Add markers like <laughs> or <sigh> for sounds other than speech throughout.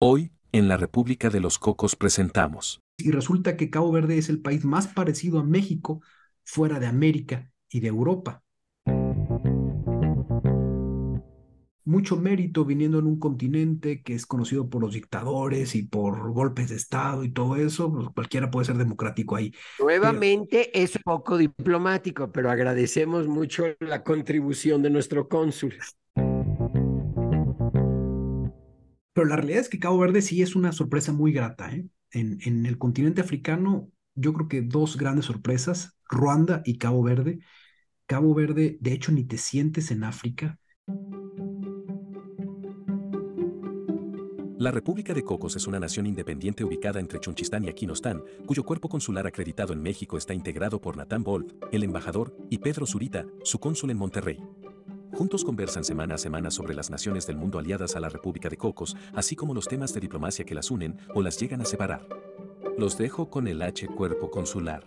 Hoy, en la República de los Cocos presentamos. Y resulta que Cabo Verde es el país más parecido a México fuera de América y de Europa. Mucho mérito viniendo en un continente que es conocido por los dictadores y por golpes de Estado y todo eso, pues cualquiera puede ser democrático ahí. Nuevamente es poco diplomático, pero agradecemos mucho la contribución de nuestro cónsul. Pero la realidad es que Cabo Verde sí es una sorpresa muy grata. ¿eh? En, el continente africano, yo creo que dos grandes sorpresas, Ruanda y Cabo Verde. Cabo Verde, de hecho, ni te sientes en África. La República de Cocos es una nación independiente ubicada entre Chunchistán y Aquinostán, cuyo cuerpo consular acreditado en México está integrado por Natán Wolf, el embajador, y Pedro Zurita, su cónsul en Monterrey. Juntos conversan semana a semana sobre las naciones del mundo aliadas a la República de Cocos, así como los temas de diplomacia que las unen o las llegan a separar. Los dejo con el H Cuerpo Consular.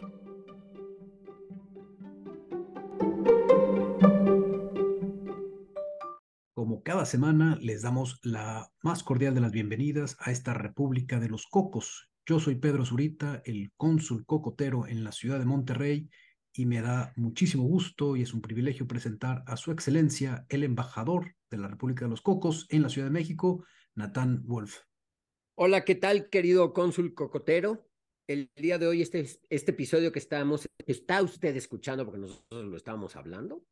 Como cada semana, les damos la más cordial de las bienvenidas a esta República de los Cocos. Yo soy Pedro Zurita, el cónsul cocotero en la ciudad de Monterrey, y me da muchísimo gusto y es un privilegio presentar a su excelencia el embajador de la República de los Cocos en la Ciudad de México, Natán Wolf. Hola, ¿qué tal, querido cónsul cocotero? El día de hoy, este, este episodio que estamos, está usted escuchando, porque nosotros lo estábamos hablando,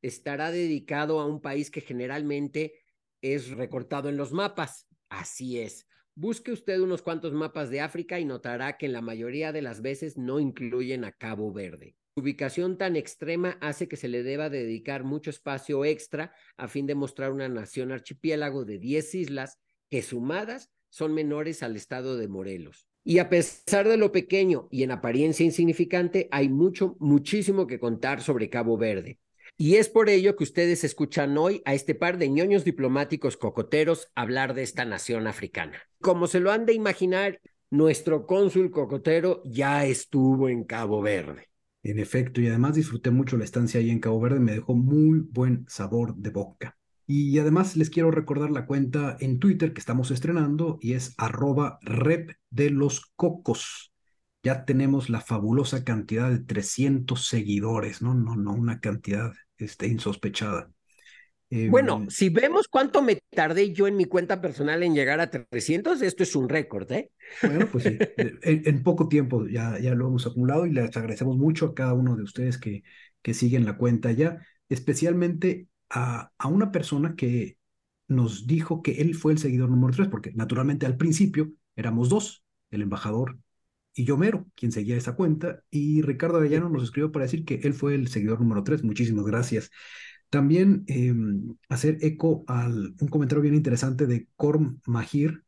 estará dedicado a un país que generalmente es recortado en los mapas. Así es. Busque usted unos cuantos mapas de África y notará que en la mayoría de las veces no incluyen a Cabo Verde. Ubicación tan extrema hace que se le deba dedicar mucho espacio extra a fin de mostrar una nación archipiélago de 10 islas que sumadas son menores al estado de Morelos. Y a pesar de lo pequeño y en apariencia insignificante, hay mucho, muchísimo que contar sobre Cabo Verde. Y es por ello que ustedes escuchan hoy a este par de ñoños diplomáticos cocoteros hablar de esta nación africana. Como se lo han de imaginar, nuestro cónsul cocotero ya estuvo en Cabo Verde. En efecto, y además disfruté mucho la estancia ahí en Cabo Verde, me dejó muy buen sabor de boca. Y además les quiero recordar la cuenta en Twitter que estamos estrenando y es arroba rep de los cocos. Ya tenemos la fabulosa cantidad de 300 seguidores, ¿no? No, no, una cantidad este, insospechada. Bueno, Em, si vemos cuánto me tardé yo en mi cuenta personal en llegar a 300, esto es un récord, ¿eh? Bueno, pues sí, en, en poco tiempo ya, ya lo hemos acumulado y les agradecemos mucho a cada uno de ustedes que, que siguen la cuenta ya, especialmente a, a una persona que nos dijo que él fue el seguidor número tres, porque naturalmente al principio éramos dos, el embajador y yo mero, quien seguía esa cuenta, y Ricardo Arellano nos <laughs> escribió para decir que él fue el seguidor número tres. Muchísimas gracias. También eh, hacer eco a un comentario bien interesante de Corm Mahir,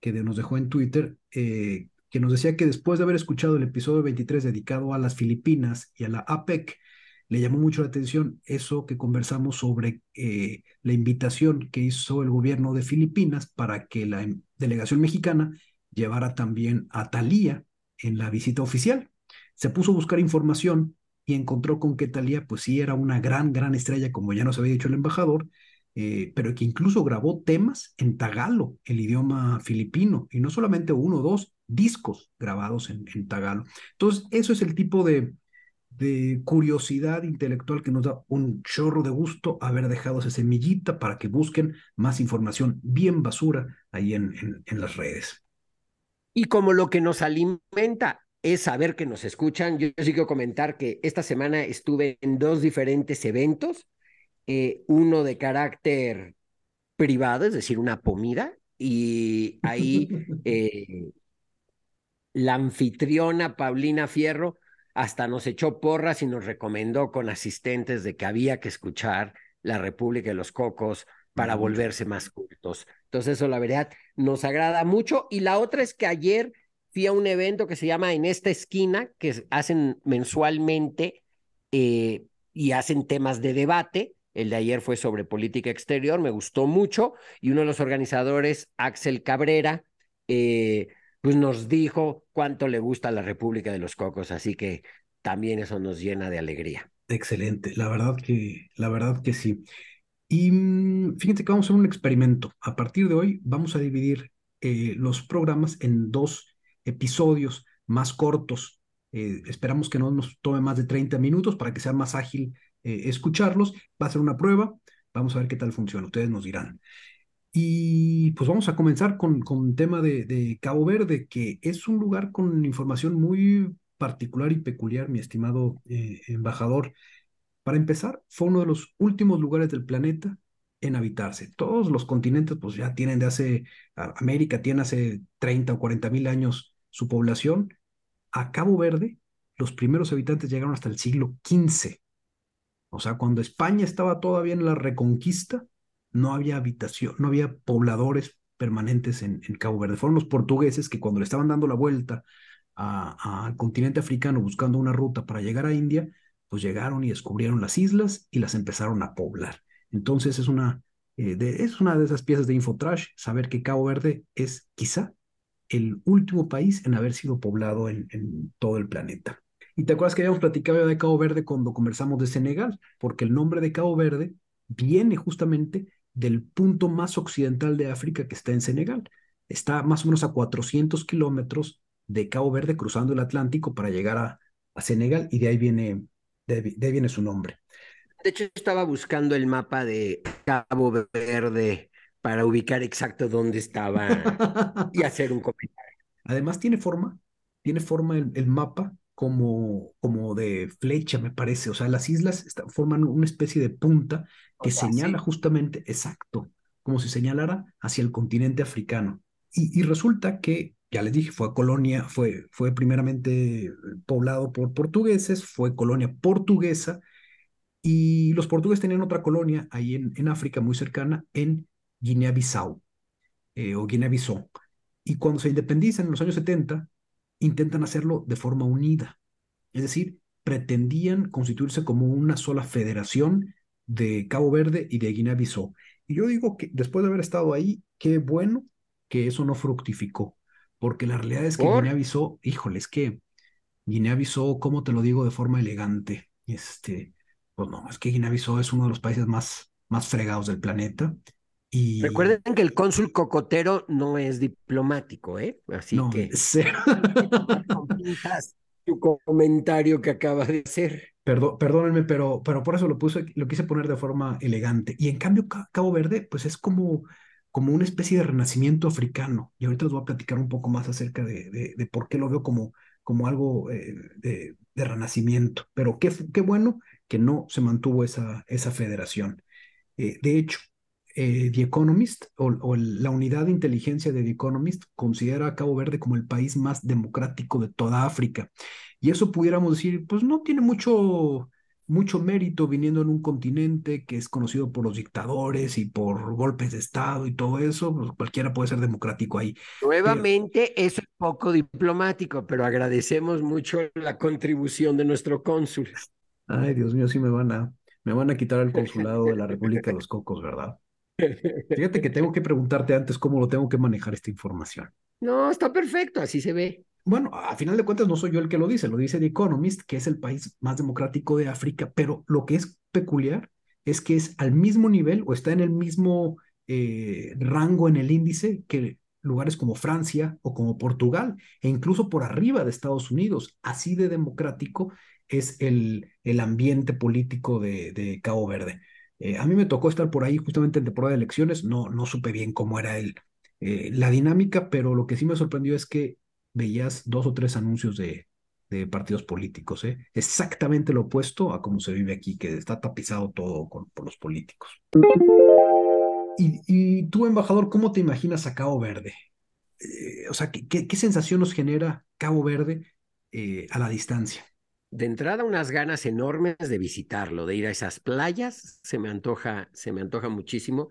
que nos dejó en Twitter, eh, que nos decía que después de haber escuchado el episodio 23 dedicado a las Filipinas y a la APEC, le llamó mucho la atención eso que conversamos sobre eh, la invitación que hizo el gobierno de Filipinas para que la em- delegación mexicana llevara también a Thalía en la visita oficial. Se puso a buscar información y encontró con que Thalía, pues sí, era una gran, gran estrella, como ya nos había dicho el embajador, eh, pero que incluso grabó temas en tagalo, el idioma filipino, y no solamente uno o dos discos grabados en, tagalo. Entonces, eso es el tipo de, curiosidad intelectual que nos da un chorro de gusto haber dejado esa semillita para que busquen más información bien basura ahí en las redes. Y como lo que nos alimenta es saber que nos escuchan, yo sí quiero comentar que esta semana estuve en dos diferentes eventos, eh, uno de carácter privado, es decir, una comida, y ahí <laughs> eh, la anfitriona Paulina Fierro hasta nos echó porras y nos recomendó con asistentes de que había que escuchar La República de los Cocos para volverse más cultos. Entonces eso la verdad nos agrada mucho. Y la otra es que ayer fui a un evento que se llama En esta esquina, que hacen mensualmente eh, y hacen temas de debate. El de ayer fue sobre política exterior, me gustó mucho. Y uno de los organizadores, Axel Cabrera, eh, pues nos dijo cuánto le gusta la República de los Cocos. Así que también eso nos llena de alegría. Excelente, la verdad que, la verdad que sí. Y mm, fíjense que vamos a hacer un experimento. A partir de hoy vamos a dividir eh, los programas en dos episodios más cortos. Eh, esperamos que no nos tome más de 30 minutos para que sea más ágil escucharlos. Va a ser una prueba. Vamos a ver qué tal funciona. Ustedes nos dirán. Y pues vamos a comenzar con, con tema de, de Cabo Verde, que es un lugar con información muy particular y peculiar, mi estimado embajador. Para empezar, fue uno de los últimos lugares del planeta en habitarse. Todos los continentes pues ya tienen de hace, América tiene hace 30 o 40 mil años su población. A Cabo Verde, los primeros habitantes llegaron hasta el siglo XV. O sea, cuando España estaba todavía en la reconquista, no había habitación, no había pobladores permanentes en, Cabo Verde. Fueron los portugueses que cuando le estaban dando la vuelta al continente africano buscando una ruta para llegar a India, pues llegaron y descubrieron las islas y las empezaron a poblar. Entonces es una, eh, de, es una de esas piezas de Infotrash, saber que Cabo Verde es quizá el último país en haber sido poblado en, todo el planeta. Y te acuerdas que habíamos platicado de Cabo Verde cuando conversamos de Senegal, porque el nombre de Cabo Verde viene justamente del punto más occidental de África que está en Senegal. Está más o menos a 400 kilómetros de Cabo Verde cruzando el Atlántico para llegar a, Senegal y de ahí viene de, ahí viene su nombre. De hecho, estaba buscando el mapa de Cabo Verde para ubicar exacto dónde estaba y <laughs> hacer un comentario. Además, tiene forma, tiene forma el, mapa como, como de flecha, me parece. O sea, las islas forman una especie de punta que señala justamente, exacto, como si señalara hacia el continente africano. Y, y resulta que ya les dije, fue colonia, fue, fue primeramente poblado por portugueses, fue colonia portuguesa, y los portugueses tenían otra colonia ahí en, en África muy cercana, en Guinea-Bissau, eh, o Guinea-Bissau. Y cuando se independizan en los años 70, intentan hacerlo de forma unida. Es decir, pretendían constituirse como una sola federación de Cabo Verde y de Guinea-Bissau. Y yo digo que después de haber estado ahí, qué bueno que eso no fructificó porque la realidad es que Guinea avisó, híjole, es que Guinea avisó, ¿cómo te lo digo de forma elegante? Este, pues no, es que Guinea avisó es uno de los países más, más fregados del planeta. Y... Recuerden que el cónsul cocotero no es diplomático, ¿eh? Así no, que. <laughs> tu comentario que acaba de hacer. Perdón, perdónenme, pero, pero por eso lo puse, lo quise poner de forma elegante. Y en cambio, Cabo Verde, pues es como, como una especie de renacimiento africano. Y ahorita les voy a platicar un poco más acerca de, de, por qué lo veo como, como algo eh, de, de, renacimiento. Pero qué, qué, bueno que no se mantuvo esa, esa federación. Eh, de hecho, eh, The Economist o, o, la unidad de inteligencia de The Economist considera a Cabo Verde como el país más democrático de toda África. Y eso pudiéramos decir, pues no tiene mucho mucho mérito viniendo en un continente que es conocido por los dictadores y por golpes de Estado y todo eso, pues cualquiera puede ser democrático ahí. Nuevamente, eso es poco diplomático, pero agradecemos mucho la contribución de nuestro cónsul. Ay, Dios mío, sí me van a, me van a quitar el <laughs> consulado de la República de los Cocos, ¿verdad? Fíjate que tengo que preguntarte antes cómo lo tengo que manejar esta información. No, está perfecto, así se ve bueno, a final de cuentas no soy yo el que lo dice, lo dice The Economist, que es el país más democrático de África, pero lo que es peculiar es que es al mismo nivel o está en el mismo eh, rango en el índice que lugares como Francia o como Portugal, e incluso por arriba de Estados Unidos. Así de democrático es el, el ambiente político de, de Cabo Verde. Eh, a mí me tocó estar por ahí justamente en temporada de elecciones, no, no supe bien cómo era eh, la dinámica, pero lo que sí me sorprendió es que veías dos o tres anuncios de, partidos políticos, ¿eh? exactamente lo opuesto a cómo se vive aquí, que está tapizado todo con, por los políticos. Y, tú, embajador, ¿cómo te imaginas a Cabo Verde? O sea, ¿qué, ¿qué, sensación nos genera Cabo Verde a la distancia? De entrada, unas ganas enormes de visitarlo, de ir a esas playas, se me antoja, se me antoja muchísimo.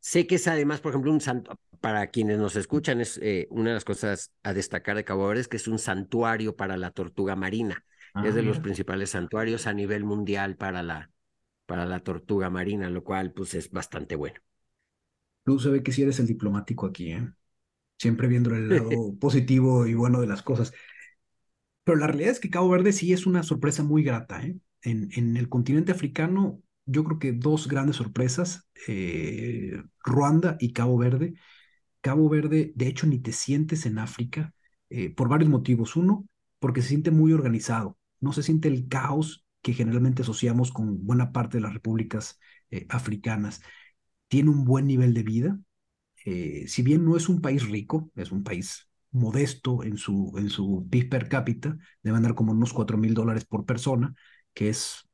Sé que es además, por ejemplo, un santo, para quienes nos escuchan, es eh, una de las cosas a destacar de Cabo Verde es que es un santuario para la tortuga marina. es de ah, los principales santuarios a nivel mundial para la, para la tortuga marina, lo cual pues es bastante bueno. Tú se ve que sí eres el diplomático aquí, ¿eh? Siempre viendo el lado <laughs> positivo y bueno de las cosas. Pero la realidad es que Cabo Verde sí es una sorpresa muy grata, ¿eh? En, el continente africano yo creo que dos grandes sorpresas, eh, Ruanda y Cabo Verde. Cabo Verde, de hecho, ni te sientes en África eh, por varios motivos. Uno, porque se siente muy organizado, no se siente el caos que generalmente asociamos con buena parte de las repúblicas africanas. Tiene un buen nivel de vida. Si bien no es un país rico, es un país modesto en su, en su PIB per cápita, debe andar como unos 4 mil dólares por persona, que es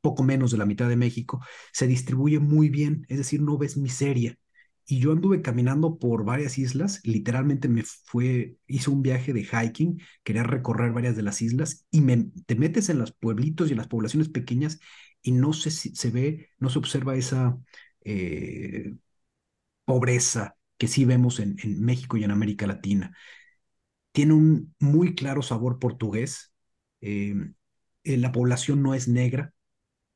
poco menos de la mitad de México, se distribuye muy bien, es decir, no ves miseria. Y yo anduve caminando por varias islas, literalmente me fue, hice un viaje de hiking, quería recorrer varias de las islas y me, te metes en los pueblitos y en las poblaciones pequeñas y no se, se ve, no se observa esa eh, pobreza que sí vemos en, en México y en América Latina. Tiene un muy claro sabor portugués. Eh, eh, la población no es negra,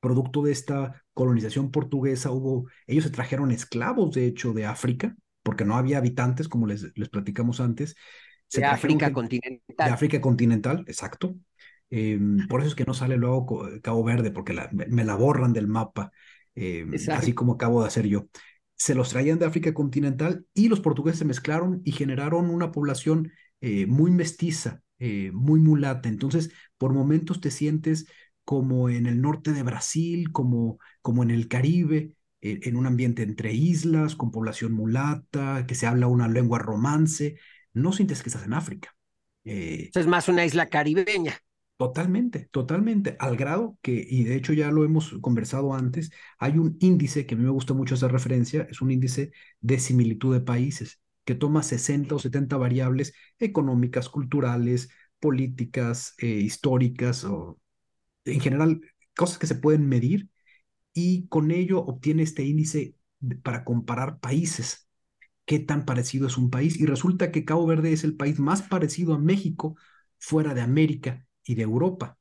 producto de esta colonización portuguesa, hubo, ellos se trajeron esclavos, de hecho, de África, porque no había habitantes, como les, les platicamos antes. de África continental. De África continental, exacto. Em, por eso es que no sale luego Cabo Verde, porque me la borran del mapa, em, así como acabo de hacer yo. Se los traían de África continental y los portugueses se mezclaron y generaron una población eh, muy mestiza, eh, muy mulata. Entonces, por momentos te sientes como en el norte de Brasil, como, como en el Caribe, en un ambiente entre islas, con población mulata, que se habla una lengua romance, no sientes que estás en África. Eh, es más una isla caribeña. Totalmente, totalmente, al grado que, y de hecho ya lo hemos conversado antes, hay un índice que a mí me gusta mucho esa referencia, es un índice de similitud de países, que toma 60 o 70 variables económicas, culturales, políticas, eh, históricas o en general, cosas que se pueden medir y con ello obtiene este índice para comparar países. ¿Qué tan parecido es un país? Y resulta que Cabo Verde es el país más parecido a México fuera de América y de Europa.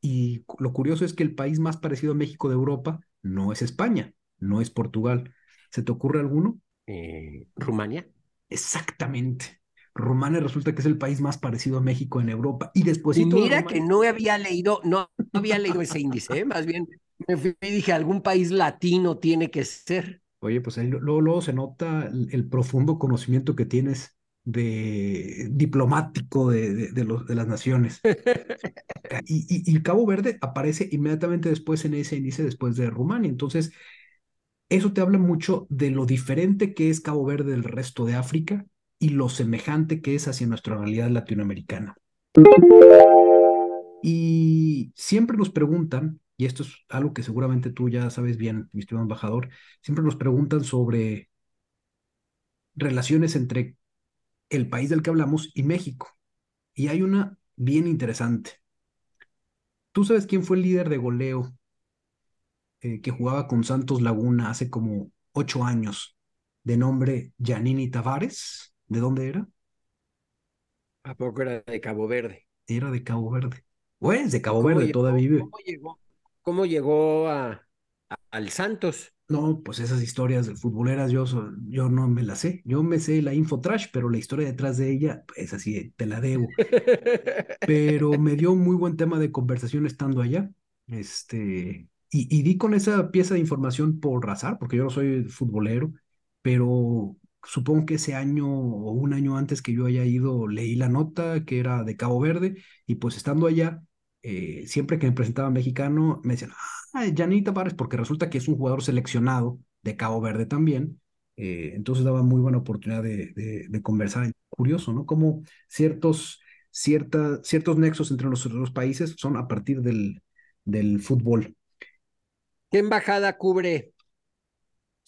Y lo curioso es que el país más parecido a México de Europa no es España, no es Portugal. ¿Se te ocurre alguno? Eh, Rumania. Exactamente. Rumania resulta que es el país más parecido a México en Europa. Y después. Mira que no había leído, no, había leído ese índice, ¿eh? más bien me dije, algún país latino tiene que ser. Oye, pues ahí luego, luego se nota el, profundo conocimiento que tienes de diplomático de, de, los, de las naciones. <laughs> y, y, Cabo Verde aparece inmediatamente después en ese índice, después de Rumania. Entonces, eso te habla mucho de lo diferente que es Cabo Verde del resto de África y lo semejante que es hacia nuestra realidad latinoamericana. Y siempre nos preguntan, y esto es algo que seguramente tú ya sabes bien, mi estimado embajador, siempre nos preguntan sobre relaciones entre el país del que hablamos y México. Y hay una bien interesante. ¿Tú sabes quién fue el líder de goleo eh, que jugaba con Santos Laguna hace como ocho años, de nombre Giannini Tavares? ¿De dónde era? ¿A poco era de Cabo Verde? Era de Cabo Verde. Pues de Cabo Verde, todavía vive. ¿Cómo llegó, cómo llegó a, al Santos? No, pues esas historias de futboleras yo, yo no me las sé. Yo me sé la Infotrash, pero la historia detrás de ella, pues así te la debo. <laughs> pero me dio muy buen tema de conversación estando allá. Este, y, y di con esa pieza de información por razar, porque yo no soy futbolero, pero supongo que ese año o un año antes que yo haya ido, leí la nota que era de Cabo Verde y pues estando allá, eh, siempre que me presentaba mexicano, me decían, ah, Janita Pares, porque resulta que es un jugador seleccionado de Cabo Verde también. Eh, entonces daba muy buena oportunidad de, de, conversar. Curioso, ¿no? Como ciertos, cierta, ciertos nexos entre los dos países son a partir del, del fútbol. ¿Qué embajada cubre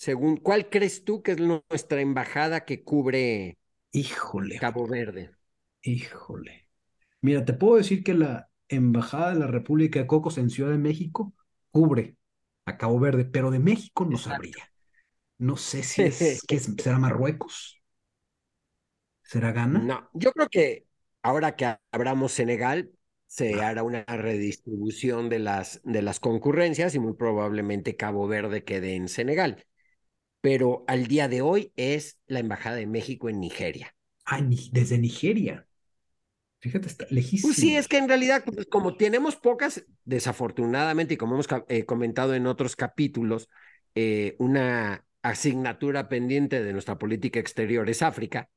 según, ¿cuál crees tú que es nuestra embajada que cubre Híjole. Cabo Verde? Híjole. Mira, te puedo decir que la embajada de la República de Cocos en Ciudad de México cubre a Cabo Verde, pero de México no sabría. No sé si es, <laughs> que será Marruecos. ¿Será Ghana? No, yo creo que ahora que abramos Senegal, se ah. hará una redistribución de las, de las concurrencias y muy probablemente Cabo Verde quede en Senegal pero al día de hoy es la Embajada de México en Nigeria. Ah, desde Nigeria. Fíjate, está lejísimo. Pues sí, es que en realidad, pues, como tenemos pocas, desafortunadamente, y como hemos eh, comentado en otros capítulos, eh, una asignatura pendiente de nuestra política exterior es África.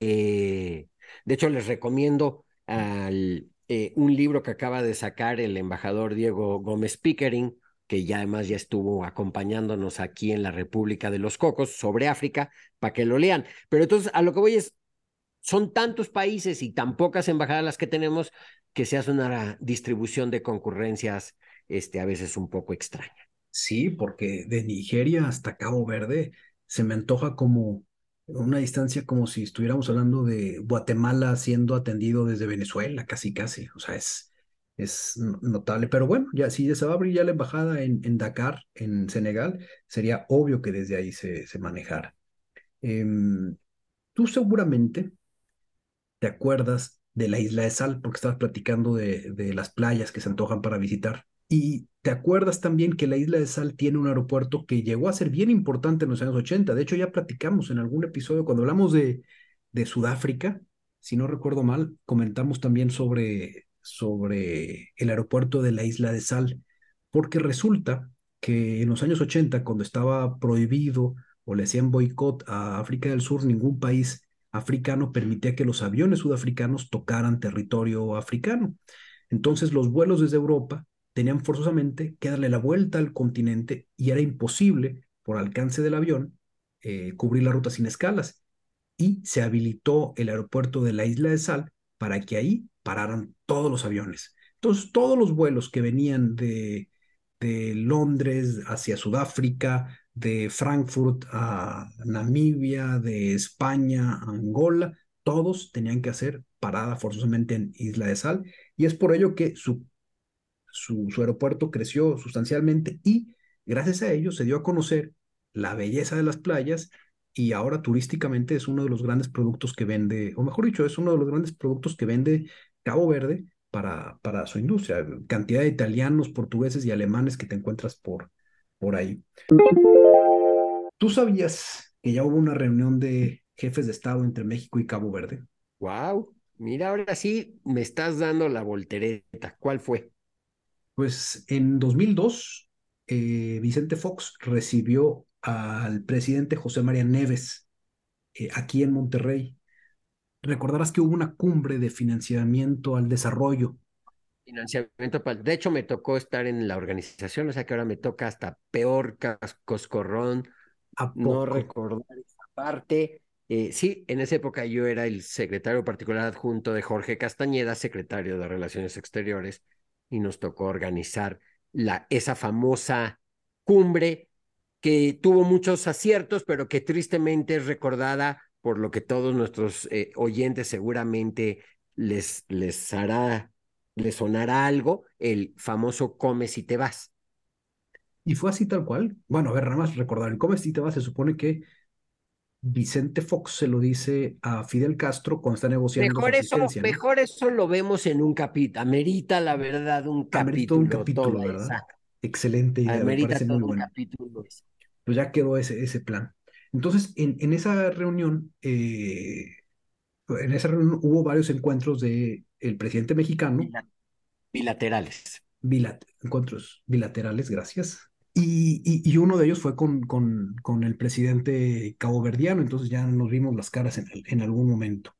Eh, de hecho, les recomiendo al, un libro que acaba de sacar el embajador Diego Gómez Pickering, que ya además ya estuvo acompañándonos aquí en la República de los Cocos sobre África, para que lo lean. Pero entonces, a lo que voy es, son tantos países y tan pocas embajadas las que tenemos que se hace una distribución de concurrencias este, a veces un poco extraña. Sí, porque de Nigeria hasta Cabo Verde se me antoja como una distancia como si estuviéramos hablando de Guatemala siendo atendido desde Venezuela, casi, casi. O sea, es, es notable. Pero bueno, ya si se va a abrir ya la embajada en, Dakar, en Senegal, sería obvio que desde ahí se, se manejara. Em, tú seguramente te acuerdas de la isla de Sal, porque estabas platicando de, de las playas que se antojan para visitar. Y te acuerdas también que la isla de Sal tiene un aeropuerto que llegó a ser bien importante en los años 80. De hecho, ya platicamos en algún episodio cuando hablamos de, de Sudáfrica, si no recuerdo mal, comentamos también sobre, sobre el aeropuerto de la isla de Sal, porque resulta que en los años 80, cuando estaba prohibido o le hacían boicot a África del Sur, ningún país africano permitía que los aviones sudafricanos tocaran territorio africano. Entonces los vuelos desde Europa tenían forzosamente que darle la vuelta al continente y era imposible, por alcance del avión, eh, cubrir la ruta sin escalas. Y se habilitó el aeropuerto de la isla de Sal para que ahí pararan todos los aviones. Entonces, todos los vuelos que venían de, de Londres hacia Sudáfrica, de Frankfurt a Namibia, de España a Angola, todos tenían que hacer parada forzosamente en Isla de Sal. Y es por ello que su su, aeropuerto creció sustancialmente y gracias a ello se dio a conocer la belleza de las playas y ahora turísticamente es uno de los grandes productos que vende, o mejor dicho, es uno de los grandes productos que vende Cabo Verde para, para su industria. Cantidad de italianos, portugueses y alemanes que te encuentras por, por ahí. ¿Tú sabías que ya hubo una reunión de jefes de Estado entre México y Cabo Verde? Wow, mira, ahora sí me estás dando la voltereta. ¿Cuál fue? Pues en 2002, eh, Vicente Fox recibió al presidente José María Neves eh, aquí en Monterrey. Recordarás que hubo una cumbre de financiamiento al desarrollo. Financiamiento, de hecho me tocó estar en la organización, o sea que ahora me toca hasta peor coscorrón, no recordar esa parte. Eh, sí, en esa época yo era el secretario particular adjunto de Jorge Castañeda, secretario de Relaciones Exteriores, y nos tocó organizar la, esa famosa cumbre que tuvo muchos aciertos, pero que tristemente es recordada por lo que todos nuestros eh, oyentes seguramente les, les hará, les sonará algo, el famoso come si te vas. Y fue así tal cual. Bueno, a ver, nada más recordar, el come si te vas se supone que Vicente Fox se lo dice a Fidel Castro cuando está negociando. Mejor, eso, mejor eso lo vemos en un capítulo. Amerita, la verdad, un capítulo. un capítulo, ¿verdad? Excelente idea, me parece muy bueno. Pues ya quedó ese, ese plan. Entonces, en, en esa reunión, eh, en esa reunión hubo varios encuentros de el presidente mexicano. Bilaterales. encuentros bilaterales, gracias. Y, uno de ellos fue con, con, el presidente caboverdiano, entonces ya nos vimos las caras en, en, algún momento.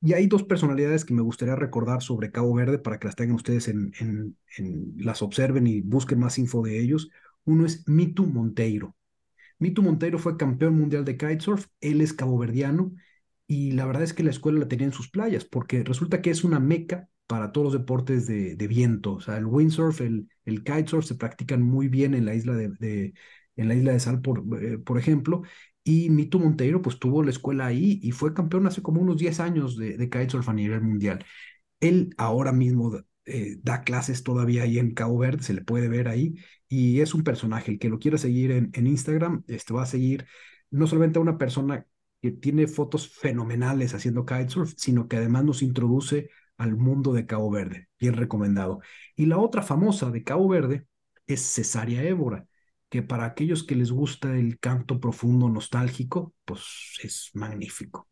Y hay dos personalidades que me gustaría recordar sobre Cabo Verde para que las tengan ustedes en, en, en las observen y busquen más info de ellos. Uno es Mitu Monteiro. Mitu Monteiro fue campeón mundial de kitesurf, él es caboverdiano y la verdad es que la escuela la tenía en sus playas porque resulta que es una meca para todos los deportes de, viento. O sea, el windsurf, el, el kitesurf se practican muy bien en la isla de, en la isla de Sal, por, eh, por ejemplo. Y Mito Monteiro, pues tuvo la escuela ahí y fue campeón hace como unos 10 años de, de kitesurf a nivel mundial. Él ahora mismo eh, da clases todavía ahí en Cabo Verde, se le puede ver ahí, y es un personaje. El que lo quiera seguir en, en Instagram, este va a seguir no solamente a una persona que tiene fotos fenomenales haciendo kitesurf, sino que además nos introduce al mundo de Cabo Verde, bien recomendado. Y la otra famosa de Cabo Verde es Cesárea Évora, que para aquellos que les gusta el canto profundo nostálgico, pues es magnífico.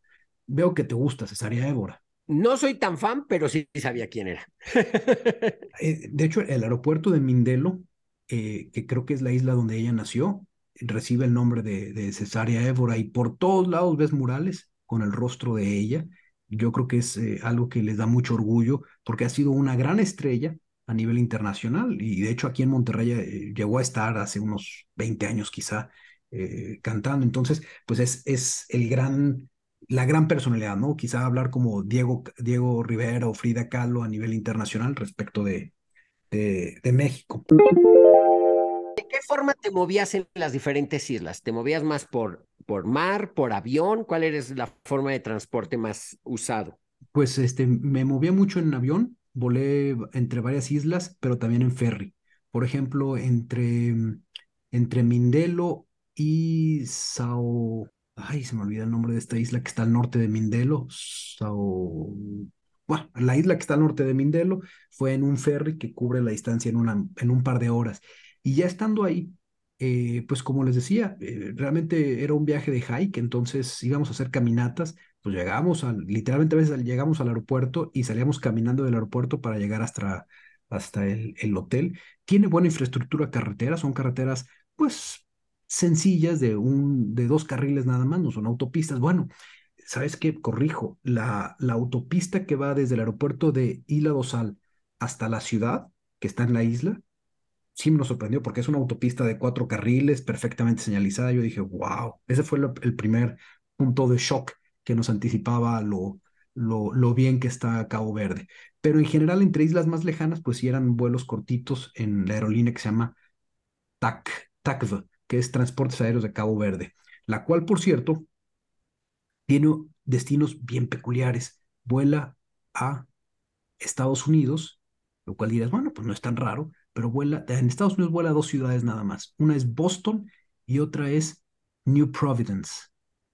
Veo que te gusta Cesárea Évora. No soy tan fan, pero sí sabía quién era. <laughs> Eh, de hecho, el aeropuerto de Mindelo, eh, que creo que es la isla donde ella nació, recibe el nombre de, de Cesárea Évora y por todos lados ves murales con el rostro de ella. Yo creo que es eh, algo que les da mucho orgullo porque ha sido una gran estrella a nivel internacional y de hecho aquí en Monterrey eh, llegó a estar hace unos 20 años quizá eh, cantando. Entonces, pues es, es el gran, la gran personalidad, ¿no? Quizá hablar como Diego, Diego Rivera o Frida Kahlo a nivel internacional respecto de, de, de México qué forma te movías en las diferentes islas? ¿Te movías más por, por mar, por avión? ¿Cuál eres la forma de transporte más usado? Pues este, me movía mucho en avión, volé entre varias islas, pero también en ferry. Por ejemplo, entre, entre Mindelo y Sao... Ay, se me olvida el nombre de esta isla que está al norte de Mindelo. Sao... La isla que está al norte de Mindelo fue en un ferry que cubre la distancia en, una, en un par de horas. Y ya estando ahí, eh, pues como les decía, eh, realmente era un viaje de hike, entonces íbamos a hacer caminatas, pues llegamos al, literalmente a veces llegamos al aeropuerto y salíamos caminando del aeropuerto para llegar hasta, hasta el, el hotel. Tiene buena infraestructura carretera, son carreteras pues sencillas de, un, de dos carriles nada más, no son autopistas. Bueno, ¿sabes qué? Corrijo, la, la autopista que va desde el aeropuerto de Isla Dosal hasta la ciudad, que está en la isla, sí me sorprendió porque es una autopista de cuatro carriles perfectamente señalizada. Yo dije, wow, ese fue el primer punto de shock que nos anticipaba lo, lo, lo, bien que está Cabo Verde. Pero en general, entre islas más lejanas, pues sí eran vuelos cortitos en la aerolínea que se llama TAC, TACV, que es Transportes Aéreos de Cabo Verde, la cual, por cierto, tiene destinos bien peculiares. Vuela a Estados Unidos, lo cual dirás, bueno, pues no es tan raro, pero vuela, en Estados Unidos vuela a dos ciudades nada más. Una es Boston y otra es New Providence.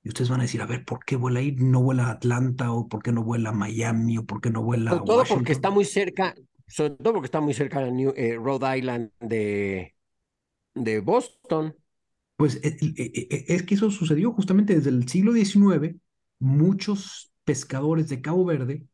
Y ustedes van a decir, a ver, ¿por qué vuela ahí? ¿No vuela a Atlanta? ¿O por qué no vuela a Miami? ¿O por qué no vuela a todo porque está muy cerca, sobre todo porque está muy cerca de New, eh, Rhode Island de, de Boston. Pues eh, eh, es que eso sucedió justamente desde el siglo XIX. Muchos pescadores de Cabo Verde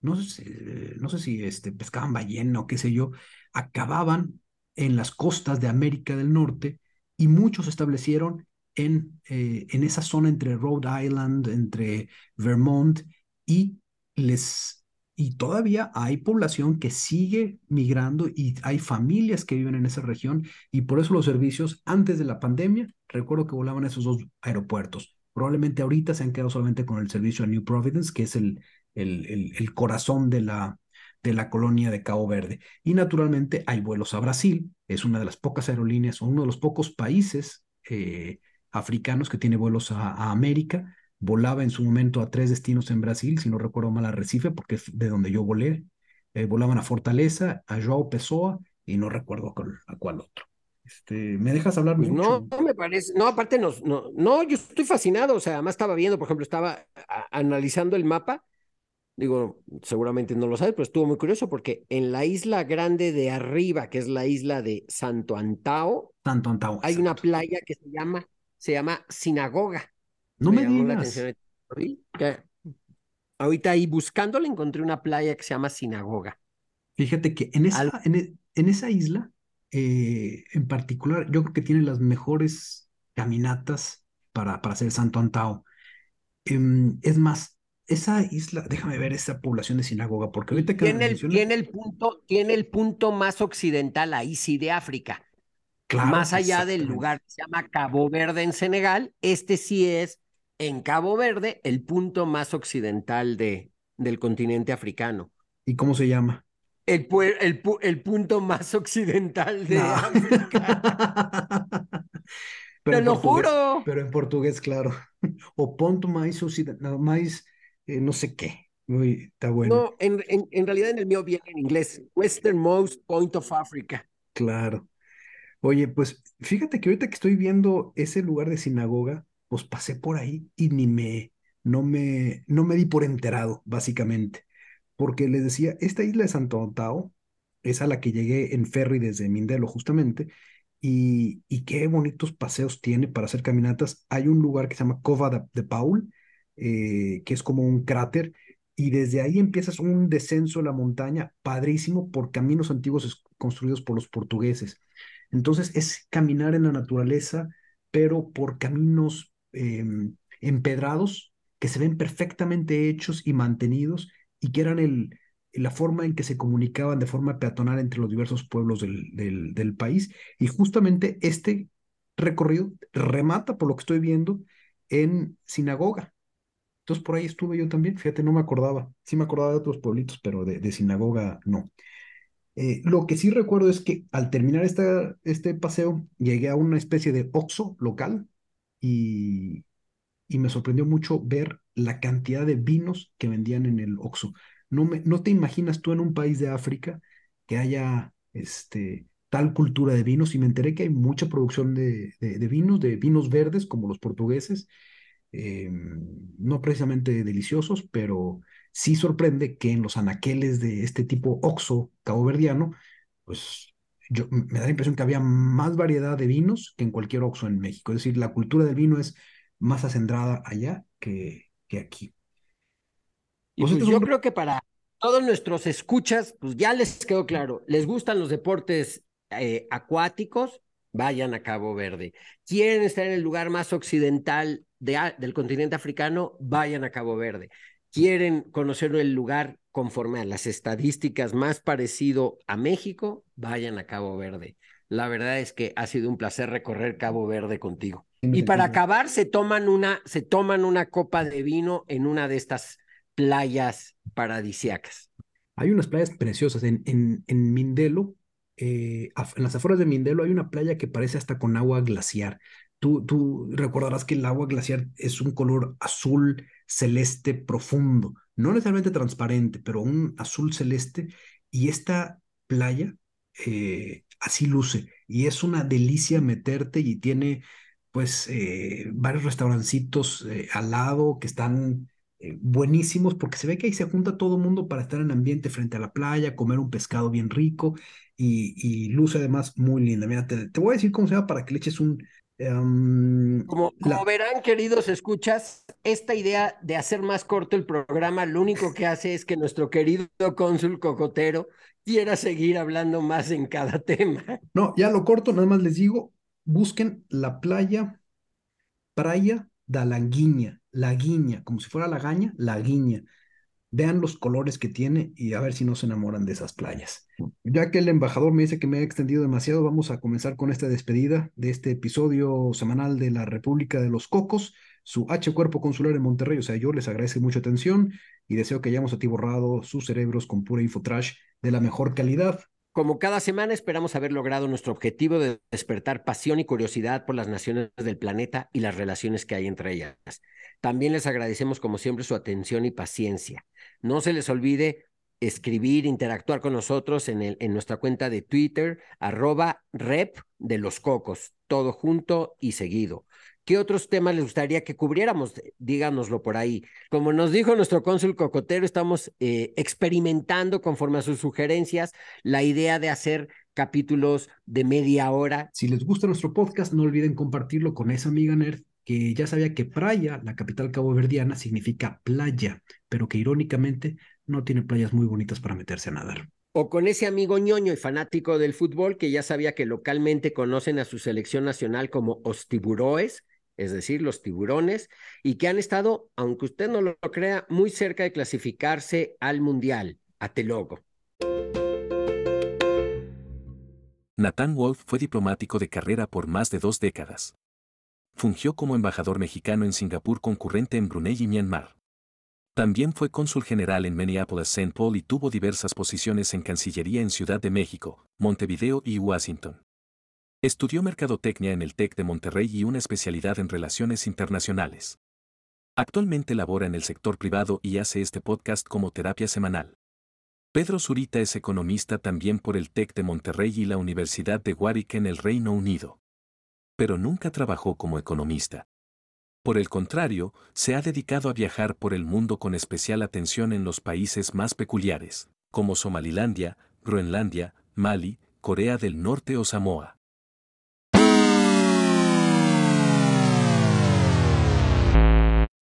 no sé, no sé si este, pescaban ballena o qué sé yo, acababan en las costas de América del Norte y muchos se establecieron en, eh, en esa zona entre Rhode Island, entre Vermont y les y todavía hay población que sigue migrando y hay familias que viven en esa región y por eso los servicios antes de la pandemia, recuerdo que volaban esos dos aeropuertos. Probablemente ahorita se han quedado solamente con el servicio a New Providence, que es el, el, el, corazón de la, de la colonia de Cabo Verde. Y naturalmente hay vuelos a Brasil, es una de las pocas aerolíneas o uno de los pocos países eh, africanos que tiene vuelos a, América. Volaba en su momento a tres destinos en Brasil, si no recuerdo mal a Recife, porque es de donde yo volé. Eh, volaban a Fortaleza, a Joao Pessoa y no recuerdo a cuál, otro. Este, ¿Me dejas hablar pues mucho? No, me parece, no, aparte no, no, no, yo estoy fascinado, o sea, además estaba viendo, por ejemplo, estaba analizando el mapa digo, seguramente no lo sabes, pero estuvo muy curioso porque en la isla grande de arriba, que es la isla de Santo Antao, Santo Antao hay una playa que se llama, se llama Sinagoga. No me, digas. ahorita ahí buscándole encontré una playa que se llama Sinagoga. Fíjate que en esa, e, en, esa isla, eh, en particular, yo creo que tiene las mejores caminatas para, para hacer Santo Antao. Em, es más, esa isla, déjame ver esa población de sinagoga, porque ahorita que tiene, el, tiene el punto, tiene el punto más occidental ahí sí de África. más allá del lugar que se llama Cabo Verde en Senegal, este sí es en Cabo Verde el punto más occidental de, del continente africano. ¿Y cómo se llama? El, el, el punto más <laughs> occidental de África. <laughs> Te lo juro. Pero en portugués, claro. <laughs> O punto más occidental, más eh, no sé qué. Muy, está bueno. No, en, en, realidad en el mío viene en inglés, Westernmost Point of Africa. Claro. Oye, pues fíjate que ahorita que estoy viendo ese lugar de sinagoga, pues pasé por ahí y ni me, no me, no me di por enterado, básicamente. Porque les decía, esta isla de Santo Antao es a la que llegué en ferry desde Mindelo, justamente, y, y qué bonitos paseos tiene para hacer caminatas. Hay un lugar que se llama Cova de Paul, eh, que es como un cráter, y desde ahí empiezas un descenso a la montaña padrísimo por caminos antiguos construidos por los portugueses. Entonces es caminar en la naturaleza pero por caminos em, empedrados que se ven perfectamente hechos y mantenidos y que eran el, la forma en que se comunicaban de forma peatonal entre los diversos pueblos del, del, del país. Y justamente este recorrido remata, por lo que estoy viendo, en sinagoga. Entonces por ahí estuve yo también, fíjate, no me acordaba. Sí me acordaba de otros pueblitos, pero de, sinagoga no. Eh, lo que sí recuerdo es que al terminar esta, este paseo llegué a una especie de oxo local y, y me sorprendió mucho ver la cantidad de vinos que vendían en el oxo. No, me, no te imaginas tú en un país de África que haya este, tal cultura de vinos y me enteré que hay mucha producción de, de, vinos, de vinos verdes como los portugueses, eh, no precisamente deliciosos, pero sí sorprende que en los anaqueles de este tipo Oxo caboverdiano, pues yo, me da la impresión que había más variedad de vinos que en cualquier Oxo en México. Es decir, la cultura del vino es más acendrada allá que, que aquí. Y pues, pues yo creo que para todos nuestros escuchas, pues ya les quedó claro, les gustan los deportes eh, acuáticos, vayan a Cabo Verde. Quieren estar en el lugar más occidental de, del continente africano, vayan a Cabo Verde. Quieren conocer el lugar conforme a las estadísticas más parecido a México, vayan a Cabo Verde. La verdad es que ha sido un placer recorrer Cabo Verde contigo. Y para acabar, se toman una, se toman una copa de vino en una de estas playas paradisiacas. Hay unas playas preciosas en, en, en Mindelo, eh, en las afueras de Mindelo hay una playa que parece hasta con agua glaciar. Tú, tú recordarás que el agua glaciar es un color azul celeste profundo, no necesariamente transparente, pero un azul celeste. Y esta playa eh, así luce. Y es una delicia meterte y tiene pues eh, varios restaurancitos al lado que están buenísimos porque se ve que ahí se junta todo el mundo para estar en ambiente frente a la playa, comer un pescado bien rico y, luce además muy linda. Mira, te, voy a decir cómo se llama para que le eches un... Em, como, como verán, queridos escuchas, esta idea de hacer más corto el programa, lo único que hace es que nuestro querido cónsul cocotero quiera seguir hablando más en cada <laughs> tema. No, ya lo corto, nada más les digo, busquen la playa Praia da Languiña, la guiña, como si fuera la gaña, la guiña. Vean los colores que tiene y a ver si no se enamoran de esas playas. Ya que el embajador me dice que me ha extendido demasiado, vamos a comenzar con esta despedida de este episodio semanal de la República de los Cocos, su H Cuerpo Consular en Monterrey. O sea, yo les agradezco mucha atención y deseo que hayamos atiborrado sus cerebros con pura infotrash de la mejor calidad. Como cada semana esperamos haber logrado nuestro objetivo de despertar pasión y curiosidad por las naciones del planeta y las relaciones que hay entre ellas. También les agradecemos como siempre su atención y paciencia. No se les olvide escribir, interactuar con nosotros en, nuestra cuenta de Twitter, arroba rep de los cocos, todo junto y seguido. ¿Qué otros temas les gustaría que cubriéramos? Díganoslo por ahí. Como nos dijo nuestro cónsul cocotero, estamos eh, experimentando conforme a sus sugerencias la idea de hacer capítulos de media hora. Si les gusta nuestro podcast, no olviden compartirlo con esa amiga nerd que ya sabía que Praia, la capital caboverdiana, significa playa, pero que irónicamente no tiene playas muy bonitas para meterse a nadar. O con ese amigo ñoño y fanático del fútbol que ya sabía que localmente conocen a su selección nacional como Ostiburoes, es decir, los tiburones, y que han estado, aunque usted no lo crea, muy cerca de clasificarse al Mundial, a Telogo. Nathan Wolf fue diplomático de carrera por más de dos décadas. Fungió como embajador mexicano en Singapur concurrente en Brunei y Myanmar. También fue cónsul general en Minneapolis-St. Paul y tuvo diversas posiciones en Cancillería en Ciudad de México, Montevideo y Washington. Estudió mercadotecnia en el TEC de Monterrey y una especialidad en relaciones internacionales. Actualmente labora en el sector privado y hace este podcast como terapia semanal. Pedro Zurita es economista también por el TEC de Monterrey y la Universidad de Warwick en el Reino Unido pero nunca trabajó como economista. Por el contrario, se ha dedicado a viajar por el mundo con especial atención en los países más peculiares, como Somalilandia, Groenlandia, Mali, Corea del Norte o Samoa.